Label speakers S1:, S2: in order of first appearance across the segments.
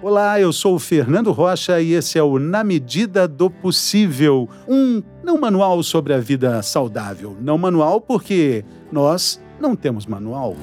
S1: Olá, eu sou o Fernando Rocha e esse é o Na Medida do Possível, um não manual sobre a vida saudável. Não manual porque nós não temos manual.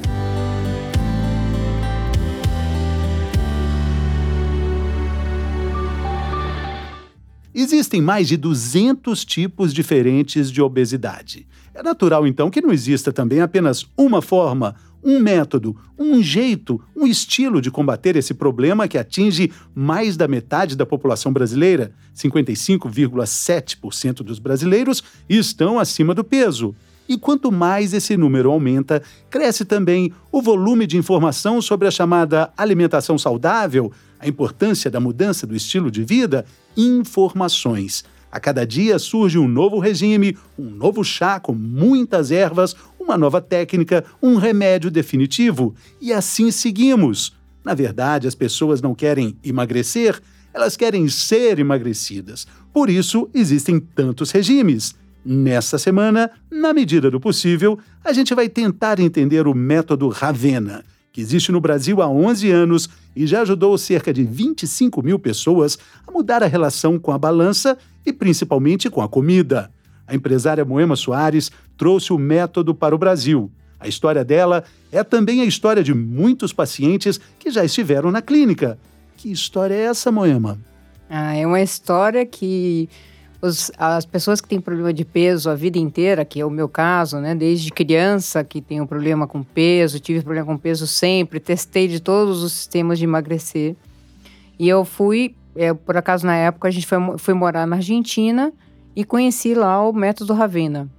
S1: Existem mais de 200 tipos diferentes de obesidade. É natural, então, que não exista também apenas uma forma, um método, um jeito, um estilo de combater esse problema que atinge mais da metade da população brasileira. 55,7% dos brasileiros estão acima do peso. E quanto mais esse número aumenta, cresce também o volume de informação sobre a chamada alimentação saudável, a importância da mudança do estilo de vida, informações. A cada dia surge um novo regime, um novo chá com muitas ervas, uma nova técnica, um remédio definitivo. E assim seguimos. Na verdade, as pessoas não querem emagrecer, elas querem ser emagrecidas. Por isso, existem tantos regimes. Nessa semana, na medida do possível, a gente vai tentar entender o método Ravena, que existe no Brasil há 11 anos e já ajudou cerca de 25 mil pessoas a mudar a relação com a balança e principalmente com a comida. A empresária Moema Soares trouxe o método para o Brasil. A história dela é também a história de muitos pacientes que já estiveram na clínica. Que história é essa, Moema?
S2: Ah, é uma história que os, as pessoas que têm problema de peso a vida inteira, que é o meu caso, né? Desde criança que tenho problema com peso, tive problema com peso sempre, testei de todos os sistemas de emagrecer. E eu fui, é, por acaso na época, a gente foi, foi morar na Argentina e conheci lá o método Ravena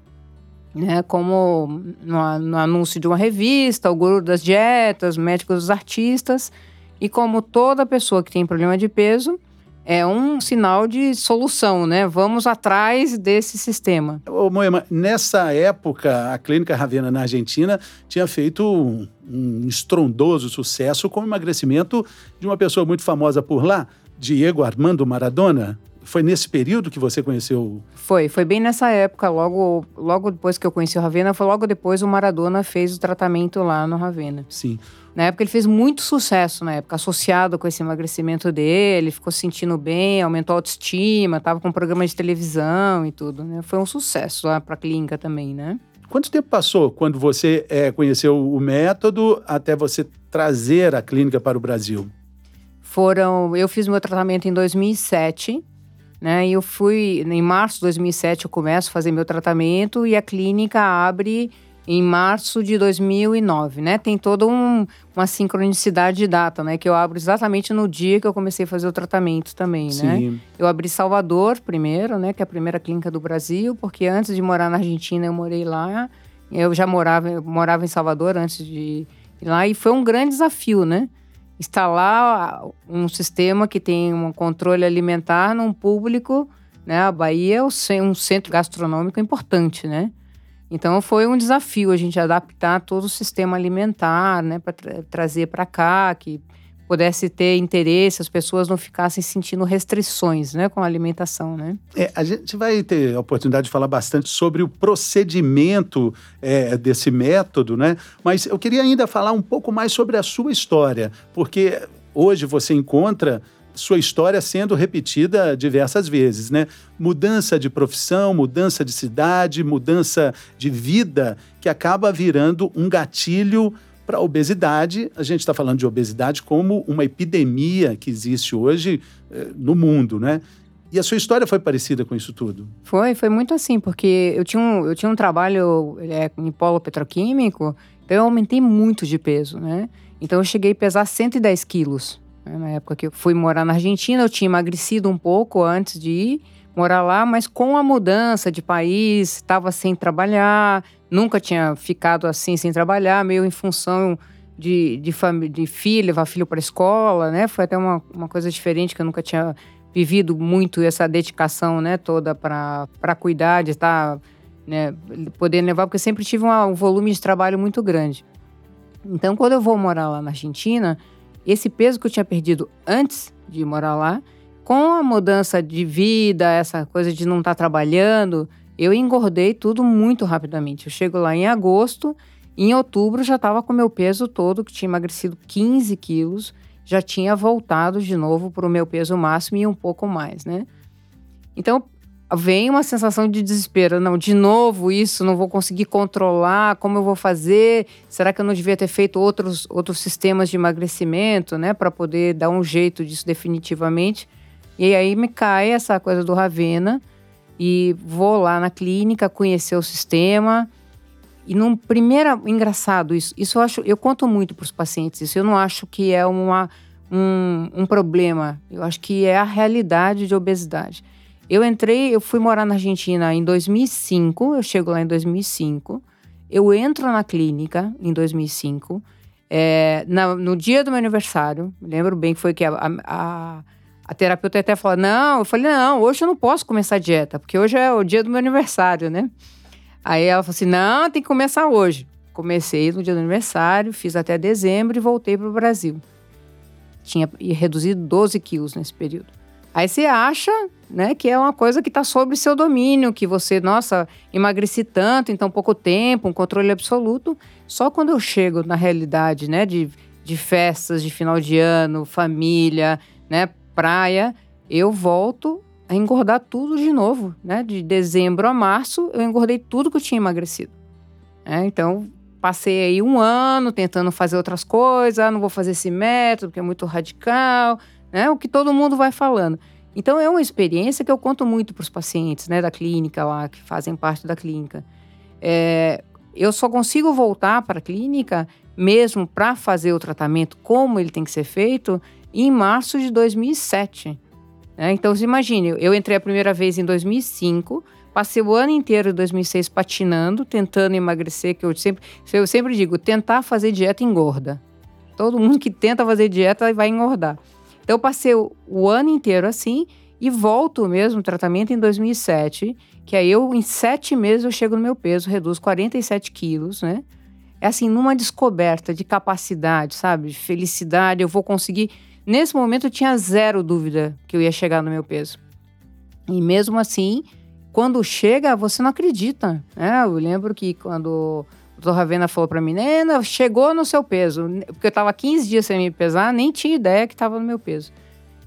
S2: né, como no, no, anúncio de uma revista, o guru das dietas, médico dos artistas, e como toda pessoa que tem problema de peso, é um sinal de solução, né? Vamos atrás desse sistema.
S1: Ô, Moema, nessa época, a Clínica Ravena na Argentina tinha feito um, um estrondoso sucesso com o emagrecimento de uma pessoa muito famosa por lá, Diego Armando Maradona. Foi nesse período que você conheceu?
S2: Foi, foi bem nessa época, logo, logo depois que eu conheci o Ravena, foi logo depois o Maradona fez o tratamento lá no Ravena.
S1: Sim.
S2: Na época ele fez muito sucesso, na época, associado com esse emagrecimento dele, ficou se sentindo bem, aumentou a autoestima, estava com um programa de televisão e tudo, né? Foi um sucesso lá para a clínica também, né?
S1: Quanto tempo passou quando você é, conheceu o método até você trazer a clínica para o Brasil?
S2: Foram, eu fiz meu tratamento em 2007, né? E eu fui, em março de 2007, eu começo a fazer meu tratamento e a clínica abre em março de 2009, né? Tem toda um, uma sincronicidade de data, né? Que eu abro exatamente no dia que eu comecei a fazer o tratamento também, né? Sim. né? Eu abri Salvador primeiro, né? Que é a primeira clínica do Brasil, porque antes de morar na Argentina eu morei lá. Eu já morava, eu morava em Salvador antes de ir lá e foi um grande desafio, né? Instalar um sistema que tem um controle alimentar num público, né? A Bahia é um centro gastronômico importante, né? Então foi um desafio a gente adaptar todo o sistema alimentar, né, para tra trazer para cá que pudesse ter interesse, as pessoas não ficassem sentindo restrições né, com a alimentação. Né?
S1: É, a gente vai ter a oportunidade de falar bastante sobre o procedimento é, desse método, né? mas eu queria ainda falar um pouco mais sobre a sua história, porque hoje você encontra sua história sendo repetida diversas vezes, né? Mudança de profissão, mudança de cidade, mudança de vida, que acaba virando um gatilho para a obesidade, a gente está falando de obesidade como uma epidemia que existe hoje eh, no mundo, né? E a sua história foi parecida com isso tudo?
S2: Foi, foi muito assim, porque eu tinha um, eu tinha um trabalho é, em polo petroquímico, então eu aumentei muito de peso, né? Então eu cheguei a pesar 110 quilos. Né? Na época que eu fui morar na Argentina, eu tinha emagrecido um pouco antes de ir morar lá, mas com a mudança de país, estava sem trabalhar, nunca tinha ficado assim sem trabalhar, meio em função de, de, de filho, levar filho para escola, né? Foi até uma, uma coisa diferente que eu nunca tinha vivido muito essa dedicação, né, toda para cuidar de estar, né, poder levar, porque sempre tive uma, um volume de trabalho muito grande. Então, quando eu vou morar lá na Argentina, esse peso que eu tinha perdido antes de morar lá, com a mudança de vida, essa coisa de não estar tá trabalhando, eu engordei tudo muito rapidamente. Eu chego lá em agosto, em outubro já estava com meu peso todo, que tinha emagrecido 15 quilos, já tinha voltado de novo para o meu peso máximo e um pouco mais, né? Então, vem uma sensação de desespero. Não, de novo isso, não vou conseguir controlar, como eu vou fazer? Será que eu não devia ter feito outros, outros sistemas de emagrecimento, né, para poder dar um jeito disso definitivamente? E aí me cai essa coisa do Ravena e vou lá na clínica conhecer o sistema. E num primeiro engraçado isso, isso eu acho, eu conto muito para os pacientes isso. Eu não acho que é uma um, um problema. Eu acho que é a realidade de obesidade. Eu entrei, eu fui morar na Argentina em 2005, eu chego lá em 2005. Eu entro na clínica em 2005. É, na, no dia do meu aniversário, lembro bem que foi que a, a, a, terapeuta até falou: Não, eu falei: Não, hoje eu não posso começar a dieta, porque hoje é o dia do meu aniversário, né? Aí ela falou assim: Não, tem que começar hoje. Comecei no dia do aniversário, fiz até dezembro e voltei para o Brasil. Tinha reduzido 12 quilos nesse período. Aí você acha, né, que é uma coisa que está sob seu domínio, que você, nossa, emagreci tanto em tão pouco tempo, um controle absoluto. Só quando eu chego na realidade, né, de, de festas de final de ano, família, né, praia, eu volto a engordar tudo de novo, né? De dezembro a março, eu engordei tudo que eu tinha emagrecido. É, então, passei aí um ano tentando fazer outras coisas, ah, não vou fazer esse método, porque é muito radical, né? O que todo mundo vai falando. Então é uma experiência que eu conto muito para os pacientes, né, da clínica lá que fazem parte da clínica. É, eu só consigo voltar para a clínica mesmo para fazer o tratamento como ele tem que ser feito em março de 2007. Né? Então, você imagine, eu entrei a primeira vez em 2005, passei o ano inteiro de 2006 patinando, tentando emagrecer, que eu sempre, eu sempre digo, tentar fazer dieta engorda. Todo mundo que tenta fazer dieta vai engordar. Então, eu passei o, ano inteiro assim e volto mesmo tratamento em 2007, que aí eu, em sete meses, eu chego no meu peso, reduzo 47 quilos, né? É assim, numa descoberta de capacidade, sabe? De felicidade, eu vou conseguir. Nesse momento, eu tinha zero dúvida que eu ia chegar no meu peso. E mesmo assim, quando chega, você não acredita, né? Eu lembro que quando o doutor Ravena falou para mim, Nena, chegou no seu peso. Porque eu estava 15 dias sem me pesar, nem tinha ideia que estava no meu peso.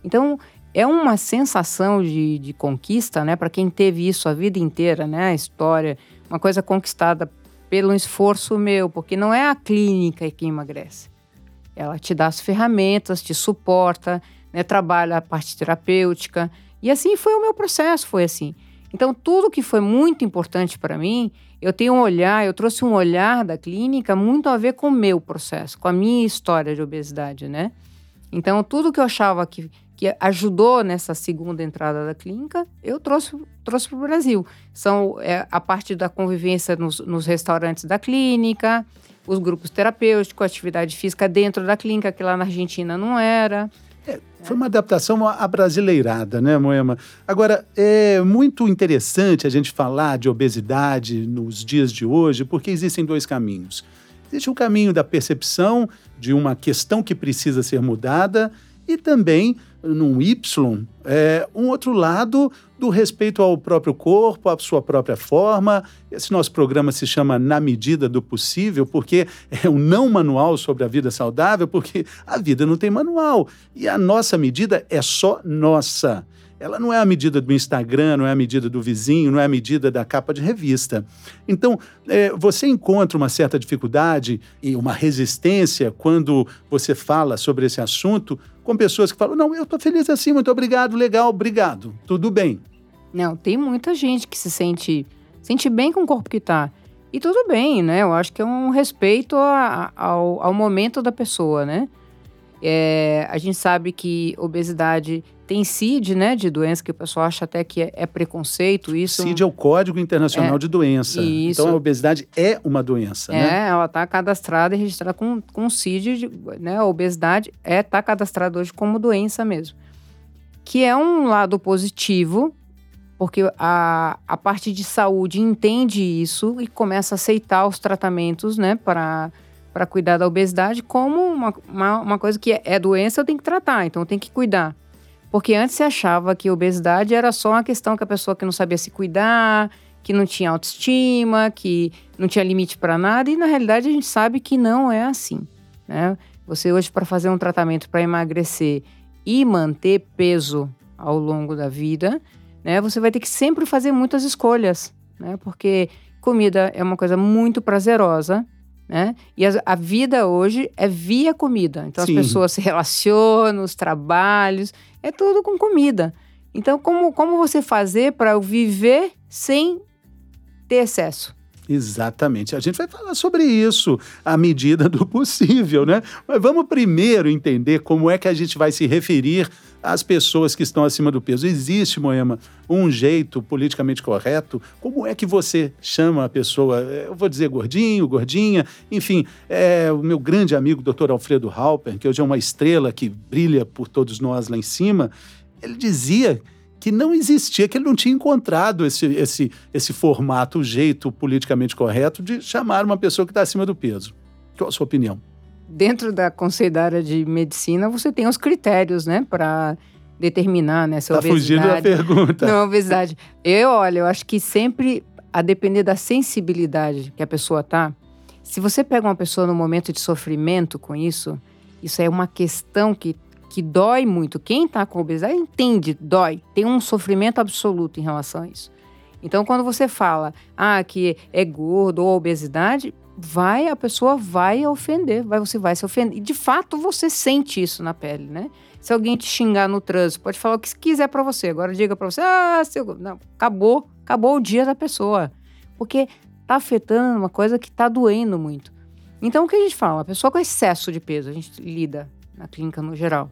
S2: Então, é uma sensação de, de conquista, né? Para quem teve isso a vida inteira, né? A história, uma coisa conquistada pelo esforço meu, porque não é a clínica que emagrece. Ela te dá as ferramentas, te suporta, né? trabalha a parte terapêutica. E assim foi o meu processo, foi assim. Então, tudo que foi muito importante para mim, eu tenho um olhar, eu trouxe um olhar da clínica muito a ver com o meu processo, com a minha história de obesidade, né? Então, tudo que eu achava que, que ajudou nessa segunda entrada da clínica, eu trouxe, trouxe para o Brasil. São é, a parte da convivência nos, nos restaurantes da clínica, os grupos terapêuticos, atividade física dentro da clínica, que lá na Argentina não era.
S1: É, foi uma adaptação abrasileirada, né, Moema? Agora, é muito interessante a gente falar de obesidade nos dias de hoje, porque existem dois caminhos. Existe o caminho da percepção de uma questão que precisa ser mudada e também num Y, é, um outro lado do respeito ao próprio corpo, à sua própria forma. Esse nosso programa se chama Na Medida do Possível, porque é um não manual sobre a vida saudável, porque a vida não tem manual e a nossa medida é só nossa. Ela não é a medida do Instagram, não é a medida do vizinho, não é a medida da capa de revista. Então, é, você encontra uma certa dificuldade e uma resistência quando você fala sobre esse assunto com pessoas que falam: não, eu estou feliz assim, muito obrigado, legal, obrigado, tudo bem.
S2: Não, tem muita gente que se sente, sente bem com o corpo que está. E tudo bem, né? Eu acho que é um respeito a, ao, ao momento da pessoa, né? É, a gente sabe que obesidade tem CID, né, de doença, que o pessoal acha até que é, é preconceito. Isso
S1: CID é o Código Internacional é, de Doença. Isso. Então a obesidade é uma doença,
S2: é,
S1: né?
S2: ela está cadastrada e registrada com, com CID, né? A obesidade é está cadastrada hoje como doença mesmo. Que é um lado positivo, porque a, a parte de saúde entende isso e começa a aceitar os tratamentos, né, para para cuidar da obesidade como uma, uma, uma, coisa que é, doença, eu tenho que tratar, então eu tenho que cuidar. Porque antes se achava que obesidade era só uma questão que a pessoa que não sabia se cuidar, que não tinha autoestima, que não tinha limite para nada, e na realidade a gente sabe que não é assim. Né? Você hoje, para fazer um tratamento para emagrecer e manter peso ao longo da vida, né, você vai ter que sempre fazer muitas escolhas, né? Porque comida é uma coisa muito prazerosa, né? E a, a vida hoje é via comida. Então Sim. as pessoas se relacionam, os trabalhos, é tudo com comida. Então, como, como você fazer para viver sem ter excesso?
S1: Exatamente. A gente vai falar sobre isso à medida do possível, né? Mas vamos primeiro entender como é que a gente vai se referir às pessoas que estão acima do peso. Existe, Moema, um jeito politicamente correto? Como é que você chama a pessoa? Eu vou dizer gordinho, gordinha, enfim, é o meu grande amigo, Dr. Alfredo Halper, que hoje é uma estrela que brilha por todos nós lá em cima, ele dizia que não existia, que ele não tinha encontrado esse, esse, esse formato, o jeito politicamente correto de chamar uma pessoa que está acima do peso. Qual a sua opinião?
S2: Dentro da Conselho área de Medicina, você tem os critérios, né, para determinar né, se tá
S1: obesidade. Está fugindo da pergunta.
S2: Não, obesidade. Eu, olha, eu acho que sempre, a depender da sensibilidade que a pessoa tá, se você pega uma pessoa no momento de sofrimento com isso, isso é uma questão que que dói muito. Quem está com obesidade entende, dói. Tem um sofrimento absoluto em relação a isso. Então, quando você fala ah, que é gordo ou obesidade, vai a pessoa vai ofender, vai você vai se ofender. E de fato você sente isso na pele, né? Se alguém te xingar no trânsito, pode falar o que quiser para você. Agora diga para você: "Ah, seu, não, acabou, acabou o dia da pessoa". Porque tá afetando uma coisa que tá doendo muito. Então o que a gente fala? A pessoa com excesso de peso, a gente lida na clínica no geral.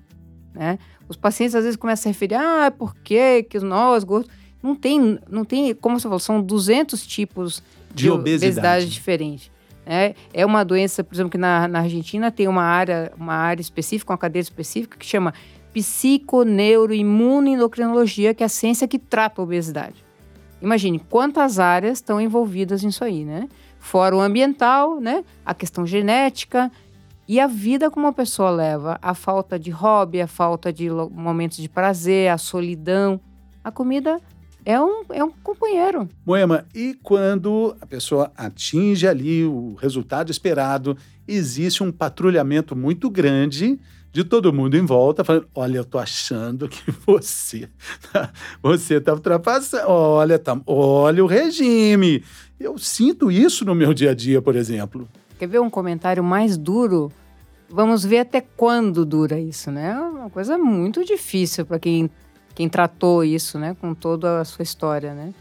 S2: Né? Os pacientes às vezes começam a se referir, ah, por que, que nós gordos... Não tem, não tem, como você falou, são 200 tipos de, de obesidade, obesidade diferentes. É, é uma doença, por exemplo, que na, na Argentina tem uma área, uma área específica, uma cadeira específica que chama psiconeuroimunoendocrinologia, que é a ciência que trata a obesidade. Imagine quantas áreas estão envolvidas nisso aí, né? Fora o ambiental, né? A questão genética, e a vida como uma pessoa leva, a falta de hobby, a falta de momentos de prazer, a solidão. A comida é um, é um companheiro.
S1: Moema, e quando a pessoa atinge ali o resultado esperado, existe um patrulhamento muito grande de todo mundo em volta, falando: olha, eu tô achando que você tá, você tá ultrapassando. Olha, tá, olha o regime. Eu sinto isso no meu dia a dia, por exemplo.
S2: Quer ver um comentário mais duro? Vamos ver até quando dura isso, né? É uma coisa muito difícil para quem, quem tratou isso, né? Com toda a sua história, né?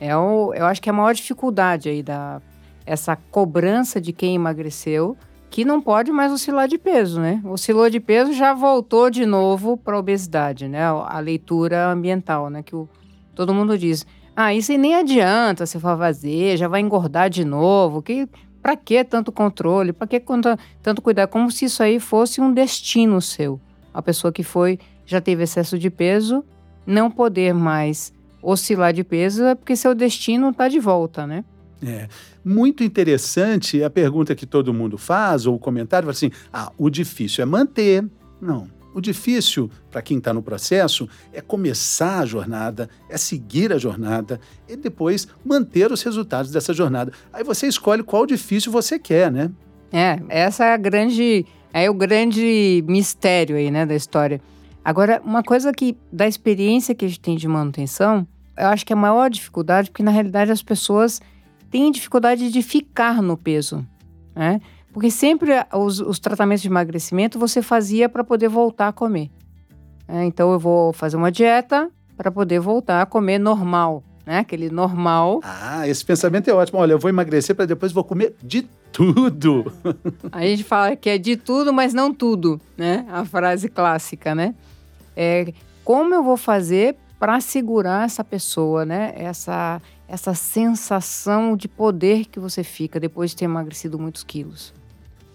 S2: É o, eu acho que é a maior dificuldade aí da essa cobrança de quem emagreceu, que não pode mais oscilar de peso, né? Oscilou de peso, já voltou de novo para a obesidade, né? A leitura ambiental, né? Que o, todo mundo diz, ah, isso nem adianta você fazer, já vai engordar de novo, que para que tanto controle? Para que tanto cuidado? Como se isso aí fosse um destino seu. A pessoa que foi, já teve excesso de peso, não poder mais oscilar de peso é porque seu destino está de volta, né?
S1: É. Muito interessante a pergunta que todo mundo faz, ou o comentário, assim: ah, o difícil é manter. Não. O difícil para quem está no processo é começar a jornada, é seguir a jornada e depois manter os resultados dessa jornada. Aí você escolhe qual difícil você quer, né?
S2: É, essa é a grande, é o grande mistério aí, né, da história. Agora, uma coisa que da experiência que a gente tem de manutenção, eu acho que é a maior dificuldade, porque na realidade as pessoas têm dificuldade de ficar no peso, né? Porque sempre os, os tratamentos de emagrecimento você fazia para poder voltar a comer. É, então eu vou fazer uma dieta para poder voltar a comer normal, né? Aquele normal.
S1: Ah, esse pensamento é ótimo. Olha, eu vou emagrecer para depois vou comer de tudo.
S2: A gente fala que é de tudo, mas não tudo, né? A frase clássica, né? É, como eu vou fazer para segurar essa pessoa, né? Essa essa sensação de poder que você fica depois de ter emagrecido muitos quilos.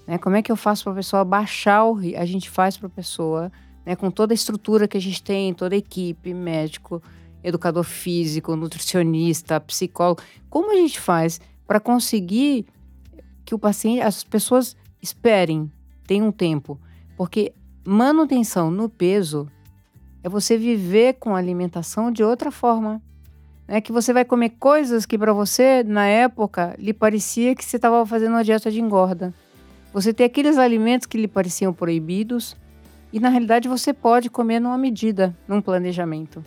S2: Né? Como é que eu faço para a pessoa baixar o A gente faz para a pessoa, né? com toda a estrutura que a gente tem, toda a equipe, médico, educador físico, nutricionista, psicólogo. Como a gente faz para conseguir que o paciente, as pessoas esperem, tenham um tempo? Porque manutenção no peso é você viver com a alimentação de outra forma. É que você vai comer coisas que para você, na época, lhe parecia que você estava fazendo uma dieta de engorda. você ter aqueles alimentos que lhe pareciam proibidos e na realidade você pode comer numa medida, num planejamento.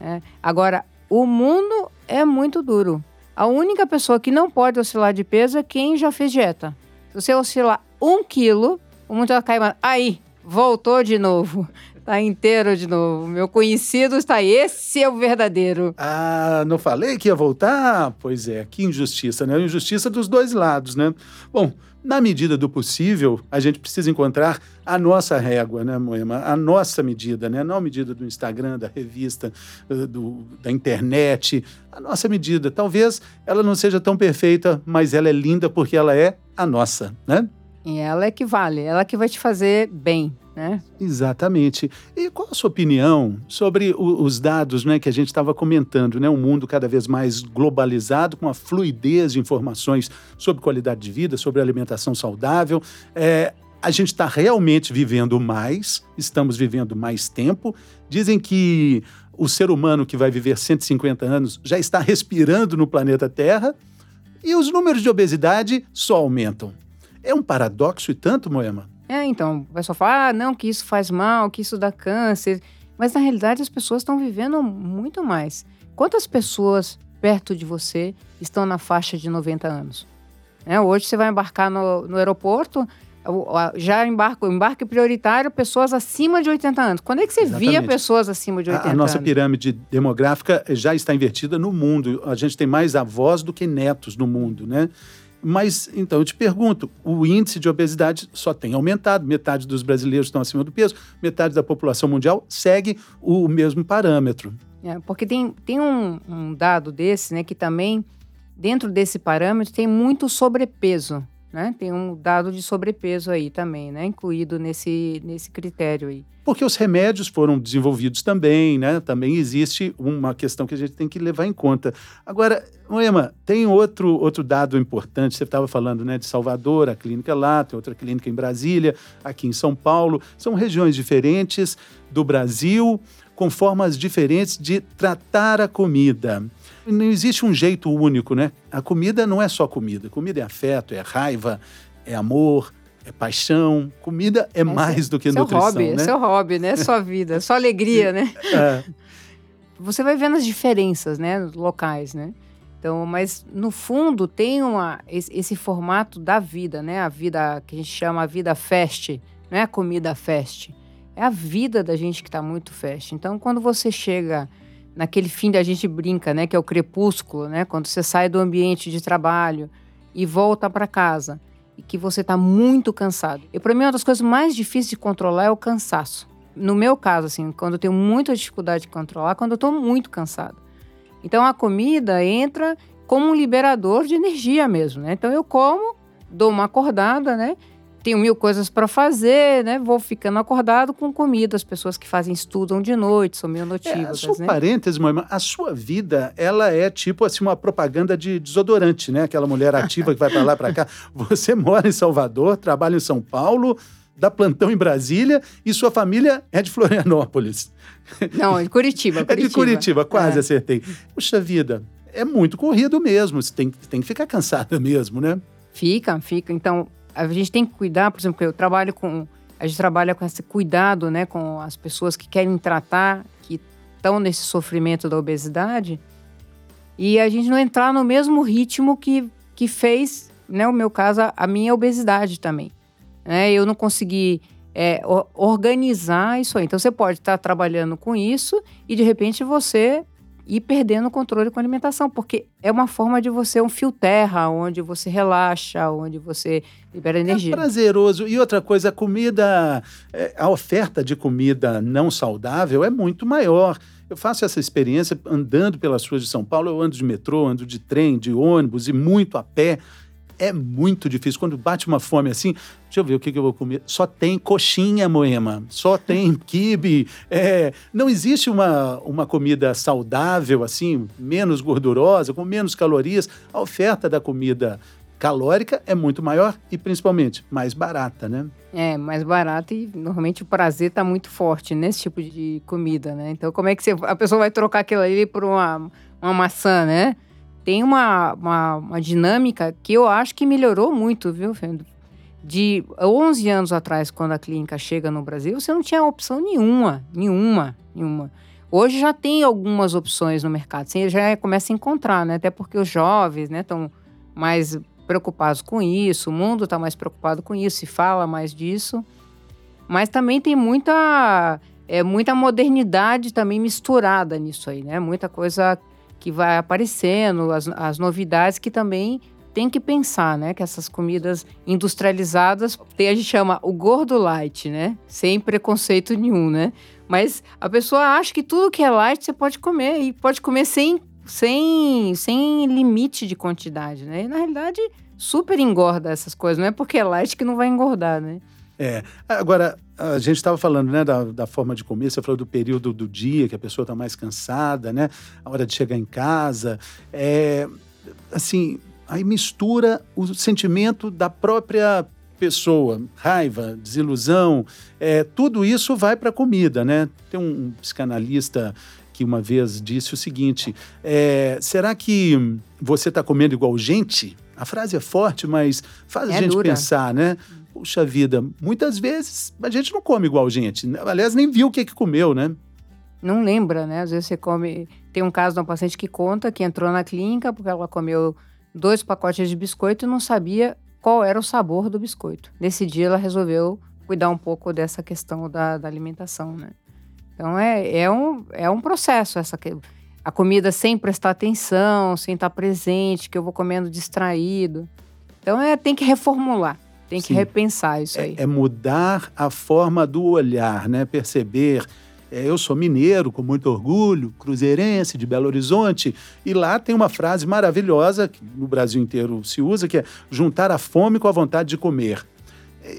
S2: É. Agora, o mundo é muito duro. A única pessoa que não pode oscilar de peso é quem já fez dieta. Se você oscilar um quilo, o mundo vai cair. Aí, voltou de novo. Tá inteiro de novo. Meu conhecido está aí. Esse é o verdadeiro.
S1: Ah, não falei que ia voltar? Pois é, que injustiça, né? Injustiça dos dois lados, né? Bom, na medida do possível, a gente precisa encontrar a nossa régua, né, Moema? A nossa medida, né? Não a medida do Instagram, da revista, eh, do, da internet. A nossa medida. Talvez ela não seja tão perfeita, mas ela é linda porque ela é a nossa, né?
S2: E ela é que vale, ela que vai te fazer bem, né?
S1: Exatamente. E qual a sua opinião sobre o, os dados né, que a gente estava comentando, né? Um mundo cada vez mais globalizado, com a fluidez de informações sobre qualidade de vida, sobre alimentação saudável. É, a gente está realmente vivendo mais, estamos vivendo mais tempo. Dizem que o ser humano que vai viver 150 anos já está respirando no planeta Terra e os números de obesidade só aumentam. É um paradoxo e tanto, Moema?
S2: É, então, o pessoal fala, ah, não, que isso faz mal, que isso dá câncer. Mas na realidade as pessoas estão vivendo muito mais. Quantas pessoas perto de você estão na faixa de 90 anos? É, hoje você vai embarcar no, no aeroporto, já embarca, embarque prioritário pessoas acima de 80 anos. Quando é que você Exatamente. via pessoas acima de 80
S1: anos? A nossa
S2: anos?
S1: pirâmide demográfica já está invertida no mundo. A gente tem mais avós do que netos no mundo, né? Mas então eu te pergunto: o índice de obesidade só tem aumentado, metade dos brasileiros estão acima do peso, metade da população mundial segue o mesmo parâmetro.
S2: É, porque tem, tem um, um dado desse, né, que também, dentro desse parâmetro, tem muito sobrepeso. Né? Tem um dado de sobrepeso aí também, né? Incluído nesse, nesse critério aí.
S1: Porque os remédios foram desenvolvidos também, né? Também existe uma questão que a gente tem que levar em conta. Agora, Moema, tem outro, outro dado importante. Você estava falando né, de Salvador, a clínica lá, tem outra clínica em Brasília, aqui em São Paulo. São regiões diferentes do Brasil, com formas diferentes de tratar a comida não existe um jeito único, né? A comida não é só comida. Comida é afeto, é raiva, é amor, é paixão. Comida é, é mais do que
S2: seu
S1: nutrição,
S2: hobby,
S1: né?
S2: Seu hobby, né? Sua vida, sua alegria, né? É. Você vai vendo as diferenças, né? Locais, né? Então, mas no fundo tem uma, esse, esse, formato da vida, né? A vida que a gente chama a vida fast, não é a comida fast. É a vida da gente que está muito fast. Então, quando você chega naquele fim da gente brinca, né, que é o crepúsculo, né, quando você sai do ambiente de trabalho e volta para casa e que você está muito cansado. E para mim uma das coisas mais difíceis de controlar é o cansaço. No meu caso, assim, quando eu tenho muita dificuldade de controlar, quando eu estou muito cansado. Então a comida entra como um liberador de energia mesmo, né? Então eu como, dou uma acordada, né? Tenho mil coisas para fazer, né? Vou ficando acordado com comida. As pessoas que fazem estudam de noite, são meio notívagas, é, só
S1: né? parênteses, mãe, a sua vida, ela é tipo assim uma propaganda de desodorante, né? Aquela mulher ativa que vai para lá para cá. Você mora em Salvador, trabalha em São Paulo, dá plantão em Brasília e sua família é de Florianópolis.
S2: Não, é de Curitiba.
S1: Curitiba. É de Curitiba, quase é. acertei. Puxa vida, é muito corrido mesmo. Você tem, tem que ficar cansada mesmo, né?
S2: Fica, fica. Então, a gente tem que cuidar, por exemplo, eu trabalho com a gente trabalha com esse cuidado, né, com as pessoas que querem tratar, que estão nesse sofrimento da obesidade, e a gente não entrar no mesmo ritmo que, que fez, né, o meu caso, a minha obesidade também. Né? Eu não consegui é, organizar isso aí. Então, você pode estar trabalhando com isso e, de repente, você e perdendo o controle com a alimentação, porque é uma forma de você um fio terra, onde você relaxa, onde você libera é energia.
S1: É prazeroso. E outra coisa, a comida, é, a oferta de comida não saudável é muito maior. Eu faço essa experiência andando pelas ruas de São Paulo, eu ando de metrô, ando de trem, de ônibus e muito a pé é muito difícil. Quando bate uma fome assim, deixa eu ver o que, que eu vou comer. Só tem coxinha, Moema. Só tem quibe. É, não existe uma, uma comida saudável, assim, menos gordurosa, com menos calorias. A oferta da comida calórica é muito maior e principalmente mais barata, né?
S2: É, mais barata e normalmente o prazer está muito forte nesse tipo de comida, né? Então como é que você, a pessoa vai trocar aquilo ali por uma, uma maçã, né? Tem uma, uma, uma, dinâmica que eu acho que melhorou muito, viu, Fendo? de 11 anos atrás, quando a clínica chega no Brasil, você não tinha opção nenhuma, nenhuma, nenhuma. Hoje já tem algumas opções no mercado, você já começa a encontrar, né? Até porque os jovens estão né, mais preocupados com isso, o mundo está mais preocupado com isso, se fala mais disso. Mas também tem muita, é, muita modernidade também misturada nisso aí, né? Muita coisa que vai aparecendo, as, as novidades que também tem que pensar, né? Que essas comidas industrializadas, a gente chama o gordo light, né? Sem preconceito nenhum, né? Mas a pessoa acha que tudo que é light você pode comer e pode comer sem, sem, sem limite de quantidade, né? E na realidade super engorda essas coisas, não é porque é light que não vai engordar, né?
S1: É. Agora, a gente estava falando né, da, da, forma de comer, você falou do período do dia, que a pessoa está mais cansada, né? A hora de chegar em casa. É, assim, aí mistura o sentimento da própria pessoa, raiva, desilusão, é, tudo isso vai para a comida, né? Tem um psicanalista que uma vez disse o seguinte: é, será que você está comendo igual gente? A frase é forte, mas faz é a gente dura. pensar, né? Puxa vida, muitas vezes a gente não come igual gente. Aliás, nem viu o que, que comeu, né?
S2: Não lembra, né? Às vezes você come. Tem um caso de uma paciente que conta que entrou na clínica porque ela comeu dois pacotes de biscoito e não sabia qual era o sabor do biscoito. Nesse dia ela resolveu cuidar um pouco dessa questão da, da alimentação, né? Então é, é, um, é um processo essa a comida sem prestar atenção, sem estar presente, que eu vou comendo distraído. Então é tem que reformular. Tem que Sim. repensar isso
S1: é,
S2: aí.
S1: É, mudar a forma do olhar, né? Perceber. É, eu sou mineiro, com muito orgulho, cruzeirense, de Belo Horizonte, e lá tem uma frase maravilhosa, que no Brasil inteiro se usa, que é juntar a fome com a vontade de comer.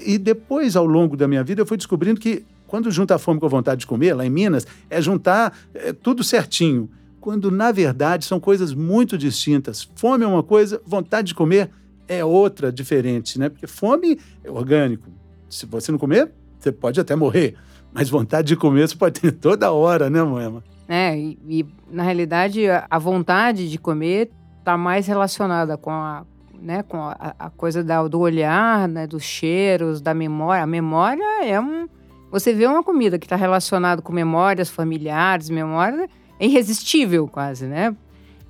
S1: E depois, ao longo da minha vida, eu fui descobrindo que quando junta a fome com a vontade de comer, lá em Minas, é juntar é, tudo certinho. Quando, na verdade, são coisas muito distintas. Fome é uma coisa, vontade de comer é outra diferente, né? Porque fome é orgânico. Se você não comer, você pode até morrer. Mas vontade de comer você pode ter toda hora, né, Moema?
S2: É, e, e na realidade a vontade de comer está mais relacionada com a, né, com a, a coisa da, do olhar, né, dos cheiros, da memória. A memória é um. Você vê uma comida que está relacionada com memórias familiares, memória, é irresistível quase, né?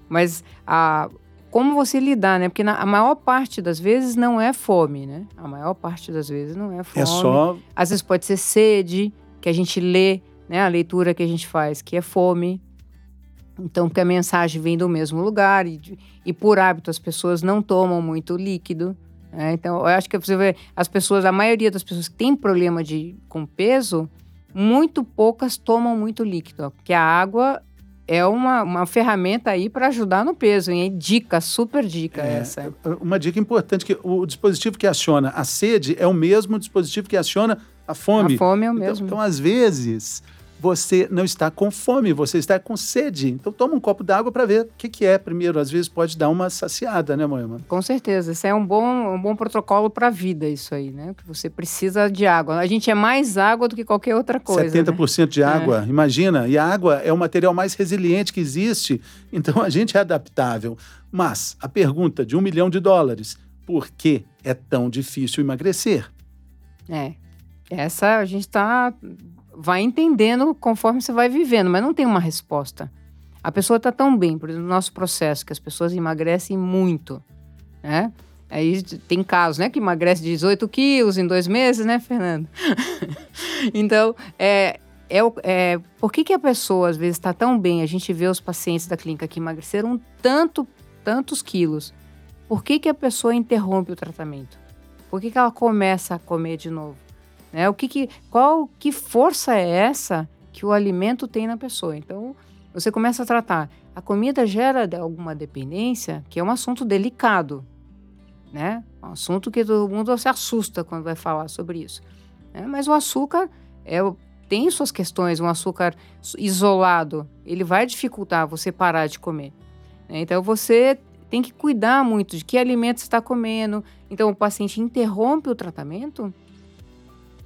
S2: Mas a, como você lidar, né? Porque na, a maior parte das vezes não é fome, né? A maior parte das vezes não é fome.
S1: É só.
S2: Às vezes pode ser sede, que a gente lê, né? A leitura que a gente faz, que é fome. Então, porque a mensagem vem do mesmo lugar e, e por hábito as pessoas não tomam muito líquido. Né? Então, eu acho que você vê as pessoas, a maioria das pessoas que tem problema de, com peso, muito poucas tomam muito líquido, porque a água é uma, uma ferramenta aí para ajudar no peso, hein? Dica, super dica é, essa.
S1: Uma dica importante que o dispositivo que aciona a sede é o mesmo dispositivo que aciona a fome.
S2: A fome é o
S1: então,
S2: mesmo.
S1: Então, às vezes, você não está com fome, você está com sede. Então toma um copo d'água para ver o que, que, é primeiro. Às vezes pode dar uma saciada, né, Moema?
S2: Com certeza. Isso é um bom, um bom protocolo para a vida, isso aí, né? Que você precisa de água. A gente é mais água do que qualquer outra coisa.
S1: 70%
S2: né?
S1: de água, é. imagina. E a água é o material mais resiliente que existe. Então a gente é adaptável. Mas a pergunta de um milhão de dólares: por que é tão difícil emagrecer?
S2: É. Essa a gente está vai entendendo conforme você vai vivendo, mas não tem uma resposta. A pessoa está tão bem, por exemplo, no nosso processo, que as pessoas emagrecem muito, né? Aí tem casos, né, que emagrece 18 quilos em dois meses, né, Fernando? então, é, é, é, por que, que a pessoa às vezes está tão bem? A gente vê os pacientes da clínica que emagreceram tanto, tantos quilos. Por que, que a pessoa interrompe o tratamento? Por que, que ela começa a comer de novo? Né? O que, que qual que força é essa que o alimento tem na pessoa? Então você começa a tratar. A comida gera alguma dependência, que é um assunto delicado, né? Um assunto que todo mundo se assusta quando vai falar sobre isso. Né? Mas o açúcar é, tem suas questões. Um açúcar isolado, ele vai dificultar você parar de comer. Né? Então você tem que cuidar muito de que alimento está comendo. Então o paciente interrompe o tratamento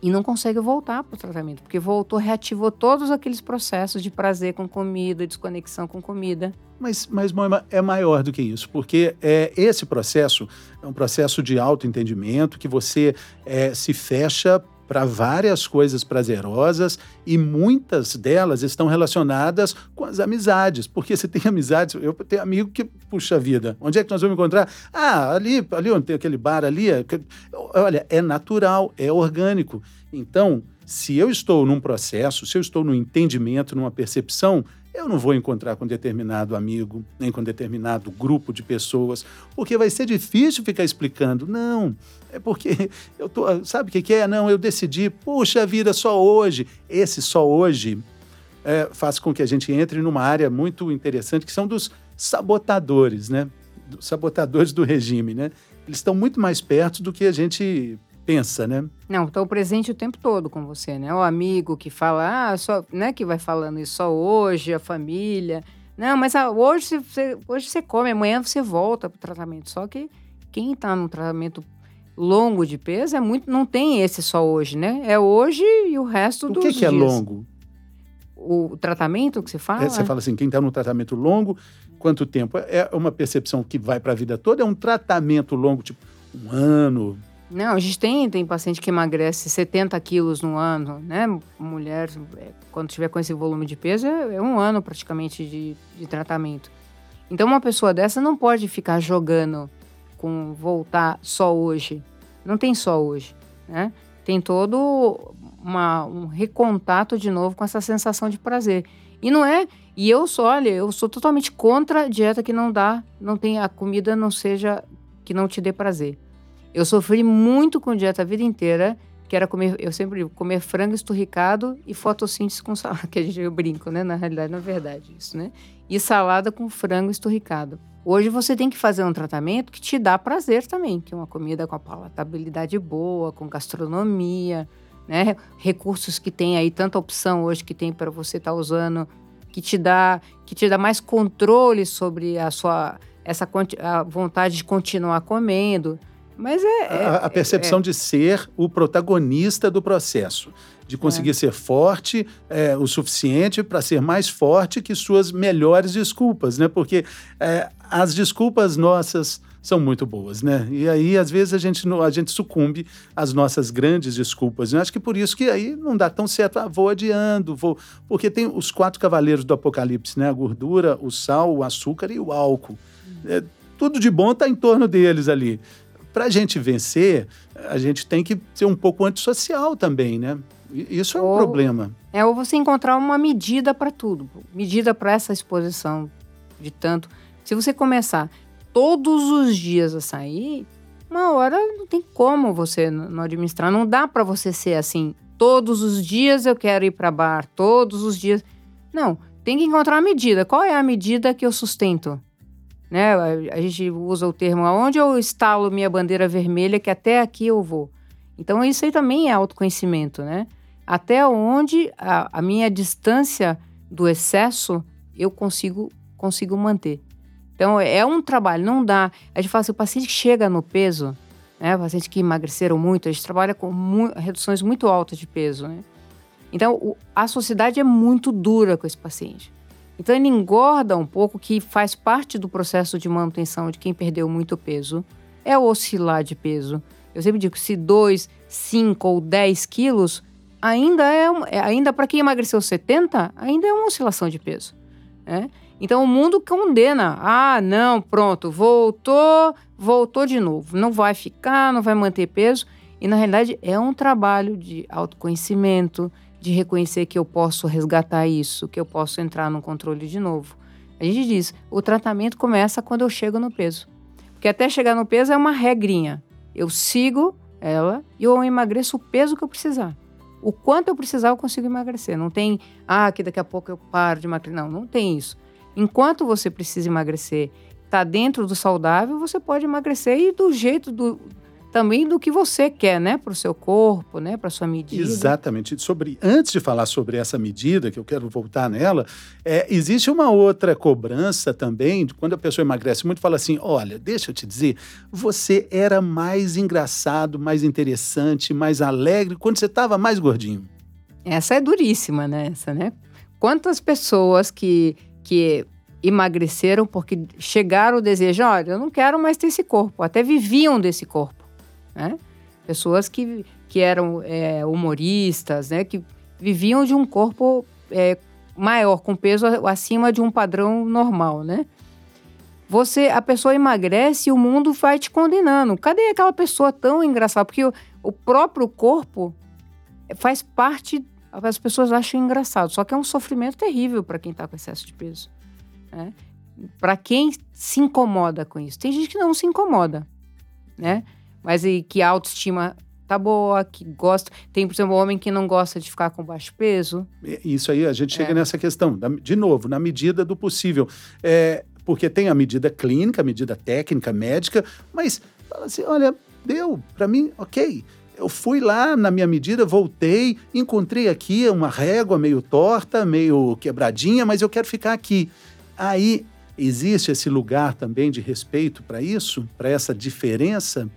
S2: e não consegue voltar para o tratamento, porque voltou, reativou todos aqueles processos de prazer com comida, desconexão com comida.
S1: Mas, mas Moema, é maior do que isso, porque é, esse processo é um processo de autoentendimento que você é, se fecha para várias coisas prazerosas e muitas delas estão relacionadas com as amizades, porque você tem amizades, eu tenho amigo que, puxa vida, onde é que nós vamos encontrar? Ah, ali, ali onde tem aquele bar ali, é olha, é natural, é orgânico. Então, se eu estou num processo, se eu estou no entendimento, numa percepção, eu não vou encontrar com determinado amigo, nem com determinado grupo de pessoas, porque vai ser difícil ficar explicando. Não, é porque eu tô. Sabe o que, que é? Não, eu decidi, puxa vida, só hoje. Esse só hoje é, faz com que a gente entre numa área muito interessante, que são dos sabotadores, né? Dos sabotadores do regime, né? Eles estão muito mais perto do que a gente pensa, né?
S2: Não, estou presente o tempo todo com você, né? O amigo que fala, ah, só, né, que vai falando isso só hoje, a família. Não, mas ah, hoje, você, hoje você come, amanhã você volta para o tratamento. Só que quem está no tratamento longo de peso é muito, não tem esse só hoje, né? É hoje e o resto
S1: o
S2: dos
S1: que que
S2: dias.
S1: é longo?
S2: O tratamento que você fala?
S1: É, você fala assim, quem está no tratamento longo, quanto tempo? É uma percepção que vai para a vida toda? É um tratamento longo, tipo um ano,
S2: não, a gente tem, tem paciente que emagrece 70 quilos no ano, né? Mulher, é, quando tiver com esse volume de peso, é, é um ano praticamente de, de tratamento. Então, uma pessoa dessa não pode ficar jogando com voltar só hoje. Não tem só hoje, né? Tem todo uma, um recontato de novo com essa sensação de prazer. E não é. E eu sou, olha, eu sou totalmente contra a dieta que não dá, não tem a comida não seja que não te dê prazer. Eu sofri muito com dieta a vida inteira, que era comer, eu sempre digo, comer frango esturricado e fotossíntese com salada, que a gente eu brinco, né? Na realidade, na verdade, isso, né? E salada com frango esturricado. Hoje você tem que fazer um tratamento que te dá prazer também, que é uma comida com a palatabilidade boa, com gastronomia, né? Recursos que tem aí, tanta opção hoje que tem para você estar tá usando, que te dá, que te dá mais controle sobre a sua essa a vontade de continuar comendo. Mas é. é
S1: a, a, percepção é, de ser o protagonista do processo, de conseguir é. ser forte é, o suficiente para ser mais forte que suas melhores desculpas, né? Porque é, as desculpas nossas são muito boas, né? E aí, às vezes, a gente, a gente sucumbe às nossas grandes desculpas. Eu acho que por isso que aí não dá tão certo. Ah, vou adiando, vou. Porque tem os quatro cavaleiros do Apocalipse, né? A gordura, o sal, o açúcar e o álcool. É, tudo de bom está em torno deles ali para a gente vencer, a gente tem que ser um pouco antissocial também, né? Isso é um ou, problema.
S2: É, ou você encontrar uma medida para tudo, medida para essa exposição de tanto. Se você começar todos os dias a sair, uma hora não tem como você não administrar. Não dá para você ser assim, todos os dias eu quero ir para bar, todos os dias. Não, tem que encontrar uma medida. Qual é a medida que eu sustento? Né? A gente usa o termo aonde eu instalo minha bandeira vermelha que até aqui eu vou. Então isso aí também é autoconhecimento, né? Até onde a, a minha distância do excesso eu consigo consigo manter. Então é um trabalho, não dá. A gente fala assim, o paciente chega no peso, né? Pacientes que emagreceram muito, a gente trabalha com mu reduções muito altas de peso, né? Então o, a sociedade é muito dura com esse paciente. Então ele engorda um pouco, que faz parte do processo de manutenção de quem perdeu muito peso, é oscilar de peso. Eu sempre digo que se 2, 5 ou 10 quilos, ainda é, é ainda para quem emagreceu 70, ainda é uma oscilação de peso. Né? Então o mundo condena. Ah, não, pronto, voltou, voltou de novo. Não vai ficar, não vai manter peso. E na realidade é um trabalho de autoconhecimento, de reconhecer que eu posso resgatar isso, que eu posso entrar no controle de novo. A gente diz, o tratamento começa quando eu chego no peso. Porque até chegar no peso é uma regrinha. Eu sigo ela e eu emagreço o peso que eu precisar. O quanto eu precisar, eu consigo emagrecer. Não tem, ah, que daqui a pouco eu paro de emagrecer. Não, não tem isso. Enquanto você precisa emagrecer, está dentro do saudável, você pode emagrecer e do jeito do. Também do que você quer, né, para o seu corpo, né, para sua medida.
S1: Exatamente. Sobre, antes de falar sobre essa medida, que eu quero voltar nela, é, existe uma outra cobrança também, quando a pessoa emagrece muito, fala assim: olha, deixa eu te dizer, você era mais engraçado, mais interessante, mais alegre quando você estava mais gordinho.
S2: Essa é duríssima, né? Essa, né? Quantas pessoas que, que emagreceram porque chegaram o desejo, olha, eu não quero mais ter esse corpo, até viviam desse corpo, né? Pessoas que, que eram é, humoristas, né? Que viviam de um corpo é, maior, com peso acima de um padrão normal, né? Você, a pessoa emagrece e o mundo vai te condenando. Cadê aquela pessoa tão engraçada? Porque o, o próprio corpo faz parte as pessoas acham engraçado, só que é um sofrimento terrível para quem está com excesso de peso. Né? Para quem se incomoda com isso. Tem gente que não se incomoda, né? Mas e que a autoestima tá boa, que gosta. Tem, por exemplo, um homem que não gosta de ficar com baixo peso.
S1: Isso aí, a gente chega é. nessa questão. De novo, na medida do possível. É, porque tem a medida clínica, a medida técnica, médica, mas fala assim: olha, deu, para mim, ok. Eu fui lá na minha medida, voltei, encontrei aqui uma régua meio torta, meio quebradinha, mas eu quero ficar aqui. Aí existe esse lugar também de respeito para isso, para essa diferença?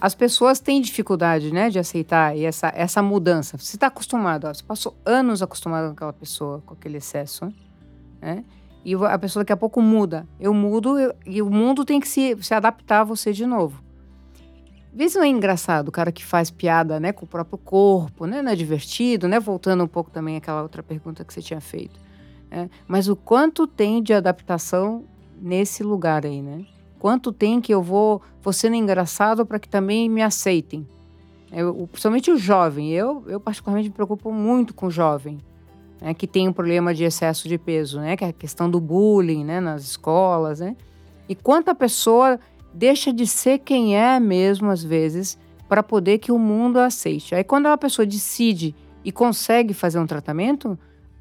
S2: As pessoas têm dificuldade, né, de aceitar essa, essa mudança. Você está acostumado, ó, você passou anos acostumado com aquela pessoa, com aquele excesso, né? E a pessoa daqui a pouco muda. Eu mudo eu, e o mundo tem que se, se adaptar a você de novo. Vê se não é engraçado o cara que faz piada, né, com o próprio corpo, né? Não é divertido, né? Voltando um pouco também àquela outra pergunta que você tinha feito. Né? Mas o quanto tem de adaptação nesse lugar aí, né? Quanto tem que eu vou, vou sendo engraçado para que também me aceitem. Eu, principalmente o jovem. Eu, eu particularmente me preocupo muito com o jovem, né? Que tem um problema de excesso de peso, né? Que é a questão do bullying, né? Nas escolas, né? E quanta pessoa deixa de ser quem é mesmo, às vezes, para poder que o mundo aceite. Aí, quando uma pessoa decide e consegue fazer um tratamento,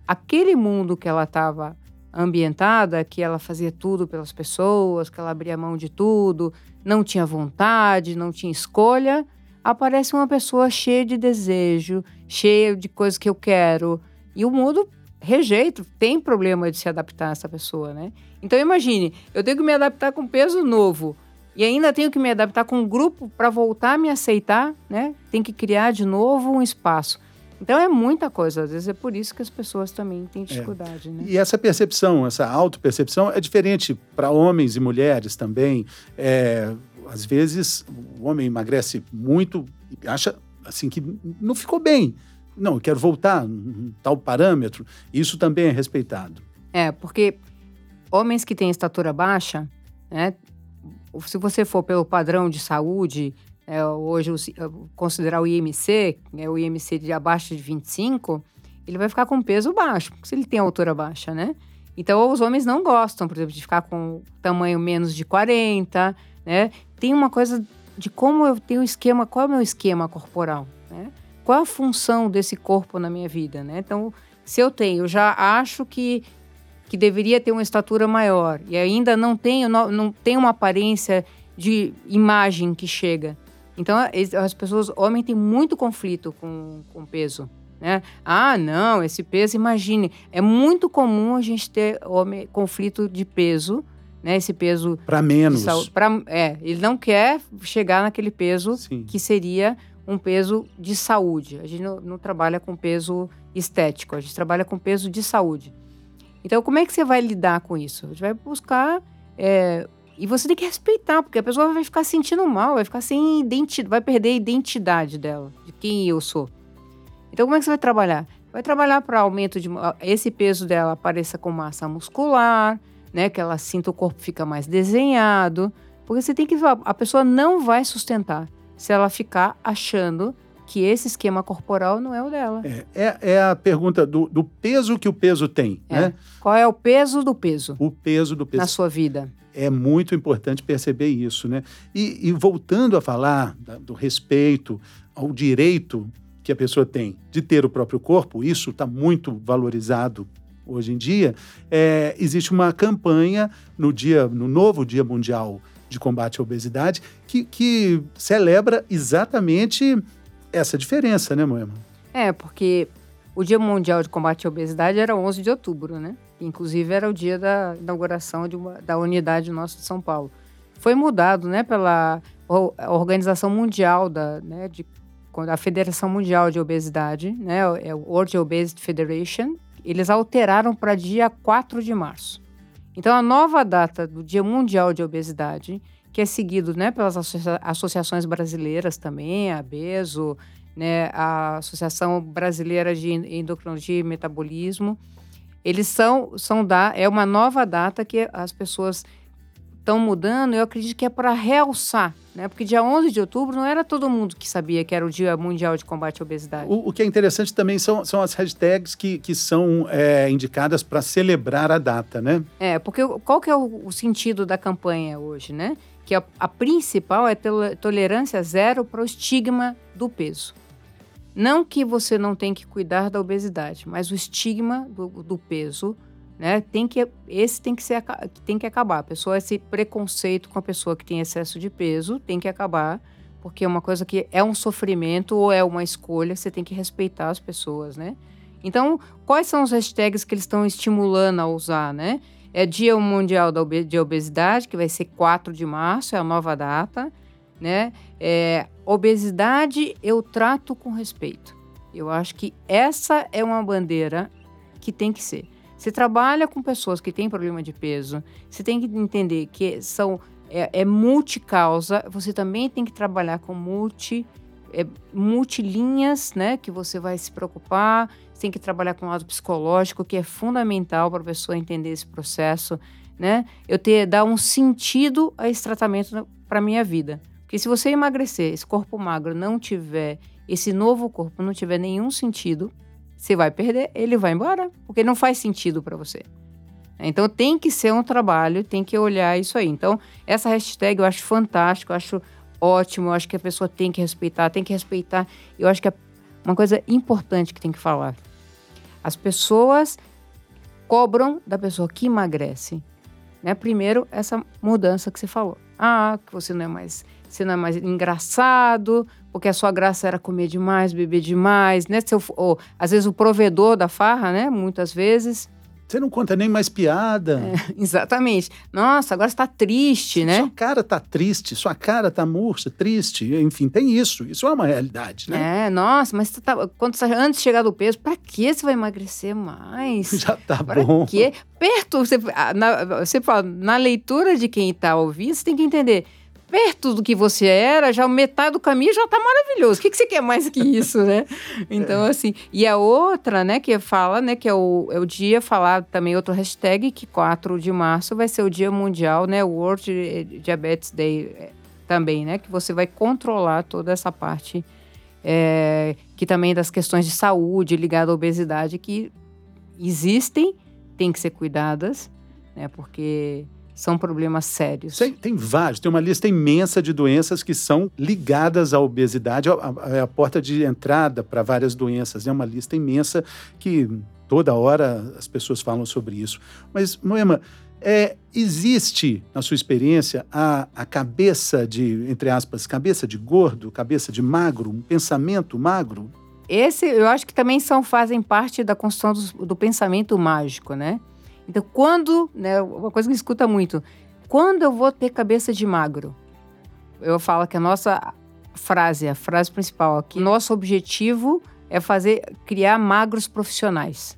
S2: aquele mundo que ela estava ambientada, que ela fazia tudo pelas pessoas, que ela abria mão de tudo, não tinha vontade, não tinha escolha, aparece uma pessoa cheia de desejo, cheia de coisas que eu quero. E o mundo rejeita, tem problema de se adaptar a essa pessoa, né? Então imagine, eu tenho que me adaptar com peso novo. E ainda tenho que me adaptar com um grupo para voltar a me aceitar, né? Tem que criar de novo um espaço. Então é muita coisa, às vezes é por isso que as pessoas também têm é. dificuldade. É. Né?
S1: E essa percepção, essa autopercepção é diferente para homens e mulheres também. É, às vezes o homem emagrece muito e acha assim que não ficou bem. Não, eu quero voltar um tal parâmetro. Isso também é respeitado.
S2: É, porque homens que têm estatura baixa, né, se você for pelo padrão de saúde, é, hoje considerar o IMC, é o IMC de abaixo de 25, ele vai ficar com peso baixo, se ele tem altura baixa, né? Então, os homens não gostam, por exemplo, de ficar com tamanho menos de 40, né? Tem uma coisa de como eu tenho esquema, qual é o meu esquema corporal, né? Qual a função desse corpo na minha vida, né? Então, se eu tenho, eu já acho que que deveria ter uma estatura maior e ainda não tem, não, não tem uma aparência de imagem que chega. Então, as pessoas, homem tem muito conflito com, com peso. Né? Ah, não, esse peso, imagine, é muito comum a gente ter homem, conflito de peso, né? Esse peso
S1: para menos.
S2: Pra, é, ele não quer chegar naquele peso Sim. que seria um peso de saúde. A gente não, não, trabalha com peso estético, a gente trabalha com peso de saúde. Então, como é que você vai lidar com isso? A gente vai buscar. É, e você tem que respeitar, porque a pessoa vai ficar sentindo mal, vai ficar sem identidade, vai perder a identidade dela, de quem eu sou. Então, como é que você vai trabalhar? Vai trabalhar para aumento de. Esse peso dela apareça com massa muscular, né? Que ela sinta o corpo fica mais desenhado. Porque você tem que. A pessoa não vai sustentar se ela ficar achando que esse esquema corporal não é o dela.
S1: É, é, é a pergunta do, do, peso que o peso tem,
S2: é.
S1: né?
S2: Qual é o peso do peso?
S1: O peso do peso.
S2: Na sua vida.
S1: É muito importante perceber isso, né? E, e voltando a falar da, do respeito ao direito que a pessoa tem de ter o próprio corpo, isso está muito valorizado hoje em dia. É, existe uma campanha no dia, no novo Dia Mundial de Combate à Obesidade, que, que celebra exatamente essa diferença, né, Moema?
S2: É, porque o Dia Mundial de Combate à Obesidade era 11 de outubro, né? Inclusive era o dia da inauguração de uma, da unidade nossa de São Paulo. Foi mudado, né, pela Organização Mundial da, né, de, a Federação Mundial de Obesidade, né, é o World Obesity Federation. Eles alteraram para dia 4 de março. Então a nova data do Dia Mundial de Obesidade, que é seguido, né, pelas associa associações brasileiras também, a BESO, né, a Associação Brasileira de Endocrinologia e Metabolismo. Eles são, são da, é uma nova data que as pessoas estão mudando, eu acredito que é para realçar, né? Porque dia 11 de outubro não era todo mundo que sabia que era o Dia Mundial de Combate à Obesidade.
S1: O, o que é interessante também são, são as hashtags que, que são é, indicadas para celebrar a data, né?
S2: É, porque qual que é o, o sentido da campanha hoje, né? Que a, a principal é tolerância zero para o estigma do peso. Não que você não tem que cuidar da obesidade, mas o estigma do, do peso, né? Tem que esse tem que ser tem que acabar. A pessoa esse preconceito com a pessoa que tem excesso de peso tem que acabar, porque é uma coisa que é um sofrimento ou é uma escolha, você tem que respeitar as pessoas, né? Então, quais são os hashtags que eles estão estimulando a usar, né? É Dia Mundial de Obesidade, que vai ser 4 de março, é a nova data né? É, obesidade eu trato com respeito. Eu acho que essa é uma bandeira que tem que ser. Você trabalha com pessoas que têm problema de peso, você tem que entender que são é, é multicausa, você também tem que trabalhar com multi, é, multilinhas, né? Que você vai se preocupar, você tem que trabalhar com o lado psicológico, que é fundamental para a pessoa entender esse processo, né? Eu ter dar um sentido a esse tratamento para minha vida. Porque se você emagrecer, esse corpo magro não tiver, esse novo corpo não tiver nenhum sentido, você vai perder, ele vai embora, porque não faz sentido para você. Então tem que ser um trabalho, tem que olhar isso aí. Então, essa hashtag eu acho fantástico, eu acho ótimo, eu acho que a pessoa tem que respeitar, tem que respeitar. Eu acho que é uma coisa importante que tem que falar. As pessoas cobram da pessoa que emagrece. Né? Primeiro, essa mudança que você falou. Ah, que você não é mais você não é mais engraçado, porque a sua graça era comer demais, beber demais, né? Seu, ou, às vezes o provedor da farra, né? Muitas vezes.
S1: Você não conta nem mais piada.
S2: É, exatamente. Nossa, agora está triste, né?
S1: Sua cara está triste, sua cara está murcha, triste. Enfim, tem isso. Isso é uma realidade,
S2: né? É, nossa, mas tá, quando você, antes de chegar do peso, para que você vai emagrecer mais?
S1: Já tá
S2: pra
S1: bom.
S2: Quê? Perto, você, na, você fala, na leitura de quem está ouvindo, você tem que entender perto do que você era, já metade do caminho já tá maravilhoso. O que, que você quer mais que isso, né? Então, é. assim. E a outra, né, que fala, né, que é o, é o dia, falar também outro hashtag, que 4 de março vai ser o Dia Mundial, né? World Diabetes Day é, também, né? Que você vai controlar toda essa parte. É, que também das questões de saúde ligada à obesidade que existem, tem que ser cuidadas, né? Porque são problemas sérios.
S1: Tem, tem, vários, tem uma lista imensa de doenças que são ligadas à obesidade, é a, porta de entrada para várias doenças. É uma lista imensa que toda hora as pessoas falam sobre isso. Mas, Moema, é, existe, na sua experiência, a, a cabeça de, entre aspas, cabeça de gordo, cabeça de magro, um pensamento magro?
S2: Esse, eu acho que também são, fazem parte da construção do, do pensamento mágico, né? Então, quando, né, uma coisa que escuta muito, quando eu vou ter cabeça de magro? Eu falo que a nossa frase, a frase principal aqui, nosso objetivo é fazer, criar magros profissionais.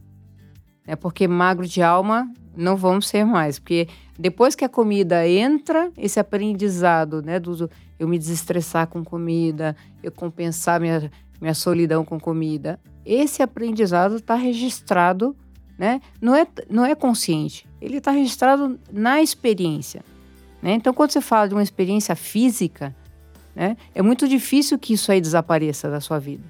S2: É porque magro de alma não vamos ser mais, porque depois que a comida entra, esse aprendizado, né, do eu me desestressar com comida, eu compensar minha, minha solidão com comida, esse aprendizado está registrado né? Não é, não é consciente, ele está registrado na experiência. Né? Então, quando você fala de uma experiência física, né, é muito difícil que isso aí desapareça da sua vida.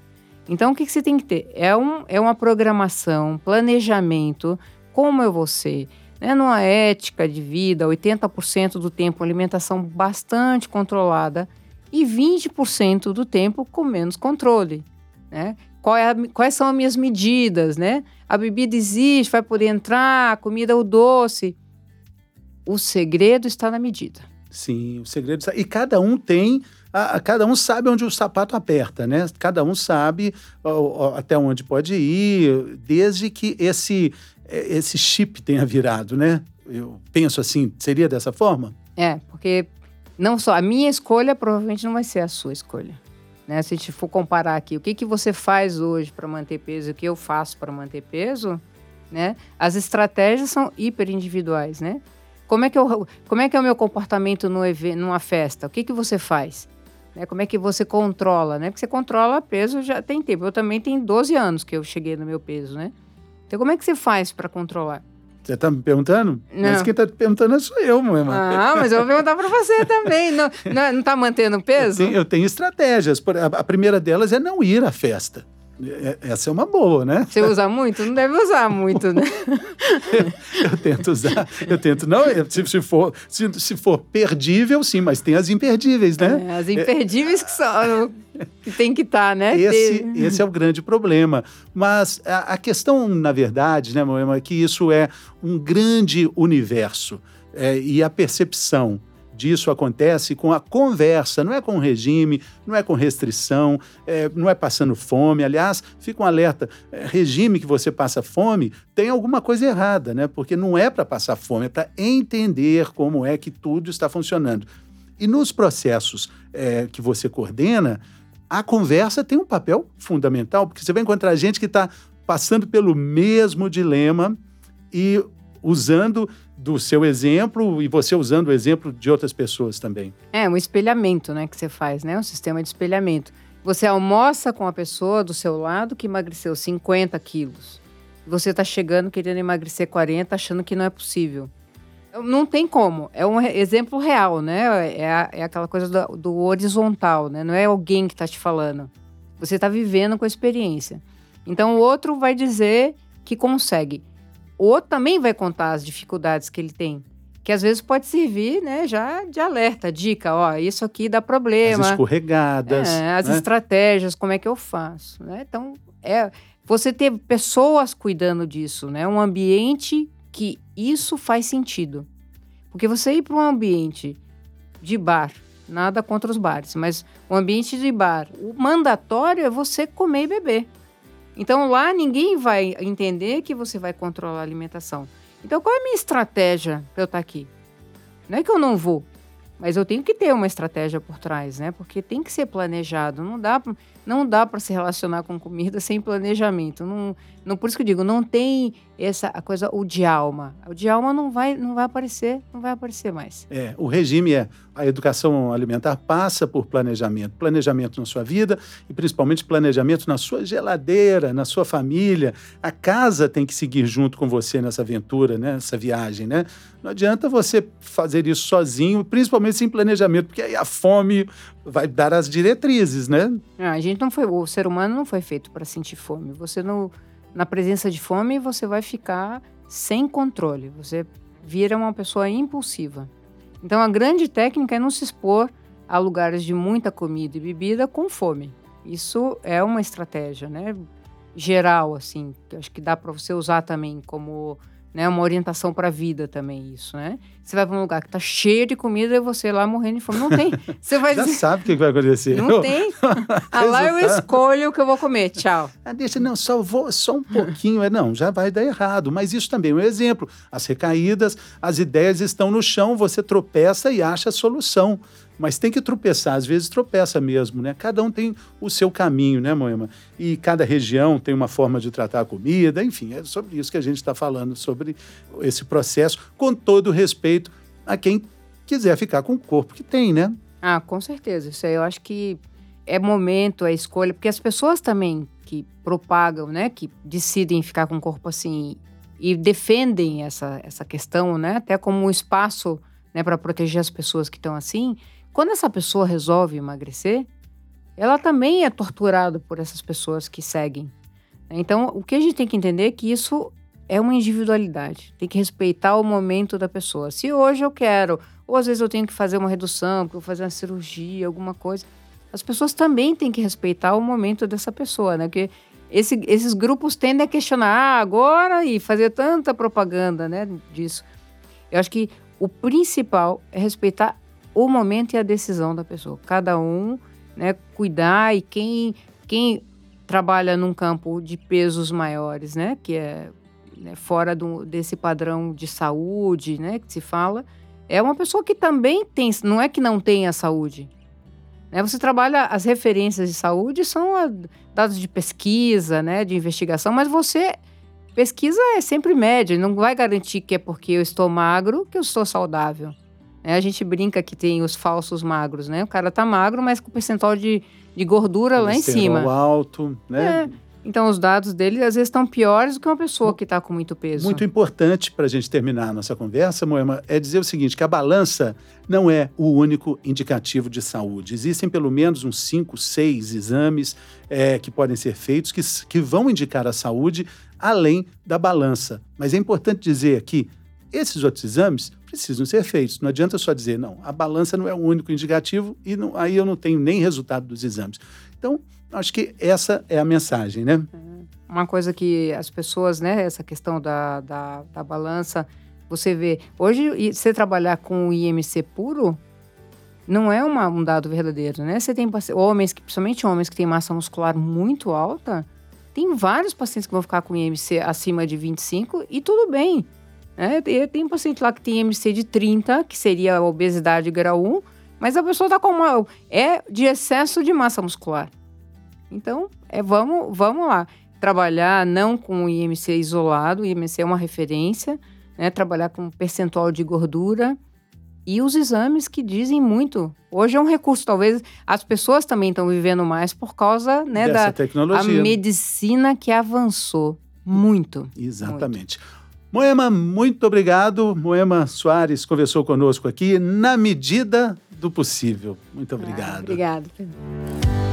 S2: Então, o que, que você tem que ter? É, um, é uma programação, planejamento, como eu vou ser, né, numa ética de vida, 80% do tempo alimentação bastante controlada e 20% do tempo com menos controle. Né? É a, quais são as minhas medidas, né? A bebida existe, vai poder entrar, a comida, o doce. O segredo está na medida.
S1: Sim, o segredo está. E cada um tem. A, a, cada um sabe onde o sapato aperta, né? Cada um sabe ó, ó, até onde pode ir, desde que esse, é, esse chip tenha virado, né? Eu penso assim, seria dessa forma?
S2: É, porque não só a minha escolha provavelmente não vai ser a sua escolha. Né? Se a gente for comparar aqui, o que, que você faz hoje para manter peso o que eu faço para manter peso, né? As estratégias são hiper individuais, né? Como é que, eu, como é, que é o meu comportamento no evento, numa festa? O que, que você faz? Né? Como é que você controla, né? Porque você controla peso já tem tempo. Eu também tenho 12 anos que eu cheguei no meu peso, né? Então, como é que você faz para controlar?
S1: Você está me perguntando? Não. Mas quem está perguntando sou eu, meu irmão.
S2: Ah, mas eu vou perguntar para você também. Não está mantendo peso?
S1: Eu tenho, eu tenho estratégias. A primeira delas é não ir à festa. É, essa é uma boa, né?
S2: Você usa muito? Não deve usar muito, né?
S1: eu, eu tento usar, eu tento. Não, se, se, for, se, se for perdível, sim, mas tem as imperdíveis, né?
S2: É, as imperdíveis que são. que tem que estar, tá, né?
S1: Esse, esse é o grande problema. Mas a, a questão, na verdade, né, Moema, é que isso é um grande universo. É, e a percepção disso acontece com a conversa, não é com regime, não é com restrição, é, não é passando fome. Aliás, fica um alerta: é, regime que você passa fome tem alguma coisa errada, né? Porque não é para passar fome, é para entender como é que tudo está funcionando. E nos processos é, que você coordena, a conversa tem um papel fundamental, porque você vai encontrar gente que está passando pelo mesmo dilema e usando do seu exemplo e você usando o exemplo de outras pessoas também.
S2: É, um espelhamento, né, que você faz, né? Um sistema de espelhamento. Você almoça com a pessoa do seu lado que emagreceu 50 quilos. Você está chegando querendo emagrecer 40, achando que não é possível. Não tem como. É um exemplo real, né? É, é aquela coisa do, do, horizontal, né? Não é alguém que está te falando. Você está vivendo com a experiência. Então o outro vai dizer que consegue. O outro também vai contar as dificuldades que ele tem. Que às vezes pode servir, né, já de alerta, dica, ó, isso aqui dá problema.
S1: As escorregadas.
S2: É, as né? estratégias, como é que eu faço, né? Então, é você ter pessoas cuidando disso, né? Um ambiente que isso faz sentido. Porque você ir para um ambiente de bar, nada contra os bares, mas um ambiente de bar, o mandatório é você comer e beber. Então lá ninguém vai entender que você vai controlar a alimentação. Então qual é a minha estratégia para eu estar tá aqui? Não é que eu não vou, mas eu tenho que ter uma estratégia por trás, né? Porque tem que ser planejado. Não dá, não dá para se relacionar com comida sem planejamento. Não, não, por isso que eu digo, não tem essa a coisa o de alma. O de alma não vai, não vai aparecer, não vai aparecer mais.
S1: É, o regime é a educação alimentar passa por planejamento, planejamento na sua vida e principalmente planejamento na sua geladeira, na sua família. A casa tem que seguir junto com você nessa aventura, né? nessa viagem, né? Não adianta você fazer isso sozinho, principalmente sem planejamento, porque aí a fome vai dar as diretrizes, né?
S2: Ah, a gente não foi, o ser humano não foi feito para sentir fome. Você não na presença de fome, você vai ficar sem controle, você vira uma pessoa impulsiva. Então, a grande técnica é não se expor a lugares de muita comida e bebida com fome. Isso é uma estratégia, né? Geral, assim, que acho que dá para você usar também como né? Uma orientação para a vida também isso, né? Você vai para um lugar que está cheio de comida e você lá morrendo de fome. Não tem. Você vai
S1: Já dizer... sabe o que vai acontecer.
S2: Não tem. ah, lá eu escolho o que eu vou comer. Tchau.
S1: Ah, deixa, não, só vou, só um pouquinho. É, não, já vai dar errado. Mas isso também é um exemplo. As recaídas, as ideias estão no chão, você tropeça e acha a solução. Mas tem que tropeçar, às vezes tropeça mesmo, né? Cada um tem o seu caminho, né, Moema? E cada região tem uma forma de tratar a comida, enfim, é sobre isso que a gente está falando, sobre esse processo, com todo respeito a quem quiser ficar com o corpo que tem, né?
S2: Ah, com certeza. Isso aí eu acho que é momento, é escolha, porque as pessoas também que propagam, né, que decidem ficar com o corpo assim e defendem essa, essa questão, né, até como um espaço né, para proteger as pessoas que estão assim, quando essa pessoa resolve emagrecer, ela também é torturada por essas pessoas que seguem. Então, o que a gente tem que entender é que isso é uma individualidade. Tem que respeitar o momento da pessoa. Se hoje eu quero, ou às vezes eu tenho que fazer uma redução, porque eu vou fazer uma cirurgia, alguma coisa, as pessoas também têm que respeitar o momento dessa pessoa, né? Porque esse, esses grupos tendem a questionar ah, agora e fazer tanta propaganda, né, disso. Eu acho que o principal é respeitar o momento e a decisão da pessoa. Cada um, né, cuidar e quem, quem trabalha num campo de pesos maiores, né, que é né, fora do, desse padrão de saúde, né, que se fala, é uma pessoa que também tem, não é que não tenha saúde. Né? Você trabalha, as referências de saúde são a, dados de pesquisa, né, de investigação, mas você, pesquisa é sempre média, não vai garantir que é porque eu estou magro que eu estou saudável. Né? A gente brinca que tem os falsos magros, né? O cara tá magro, mas com percentual de, de gordura lá em cima.
S1: alto, né?
S2: É. Então, os dados dele às vezes estão piores do que uma pessoa que está com muito peso.
S1: Muito importante para a gente terminar a nossa conversa, Moema, é dizer o seguinte: que a balança não é o único indicativo de saúde. Existem pelo menos uns cinco, seis exames é, que podem ser feitos que, que vão indicar a saúde além da balança. Mas é importante dizer aqui: esses outros exames precisam ser feitos. Não adianta só dizer, não, a balança não é o único indicativo e não, aí eu não tenho nem resultado dos exames. Então, acho que essa é a mensagem, né?
S2: Uhum. Uma coisa que as pessoas, né, essa questão da, da, da balança, você vê, hoje você trabalhar com o IMC puro não é uma, um dado verdadeiro, né? Você tem homens, principalmente homens que têm massa muscular muito alta, tem vários pacientes que vão ficar com IMC acima de 25 e tudo bem. Né? Tem um paciente lá que tem IMC de 30, que seria a obesidade grau 1, mas a pessoa está com uma. é de excesso de massa muscular. Então, é, vamos, vamos lá. Trabalhar não com o IMC isolado, o IMC é uma referência, né? Trabalhar com percentual de gordura e os exames que dizem muito. Hoje é um recurso, talvez as pessoas também estão vivendo mais por causa né,
S1: da tecnologia.
S2: A medicina que avançou muito.
S1: Exatamente. Muito. Moema, muito obrigado. Moema Soares conversou conosco aqui na medida do possível. Muito obrigado. Ah,
S2: obrigado.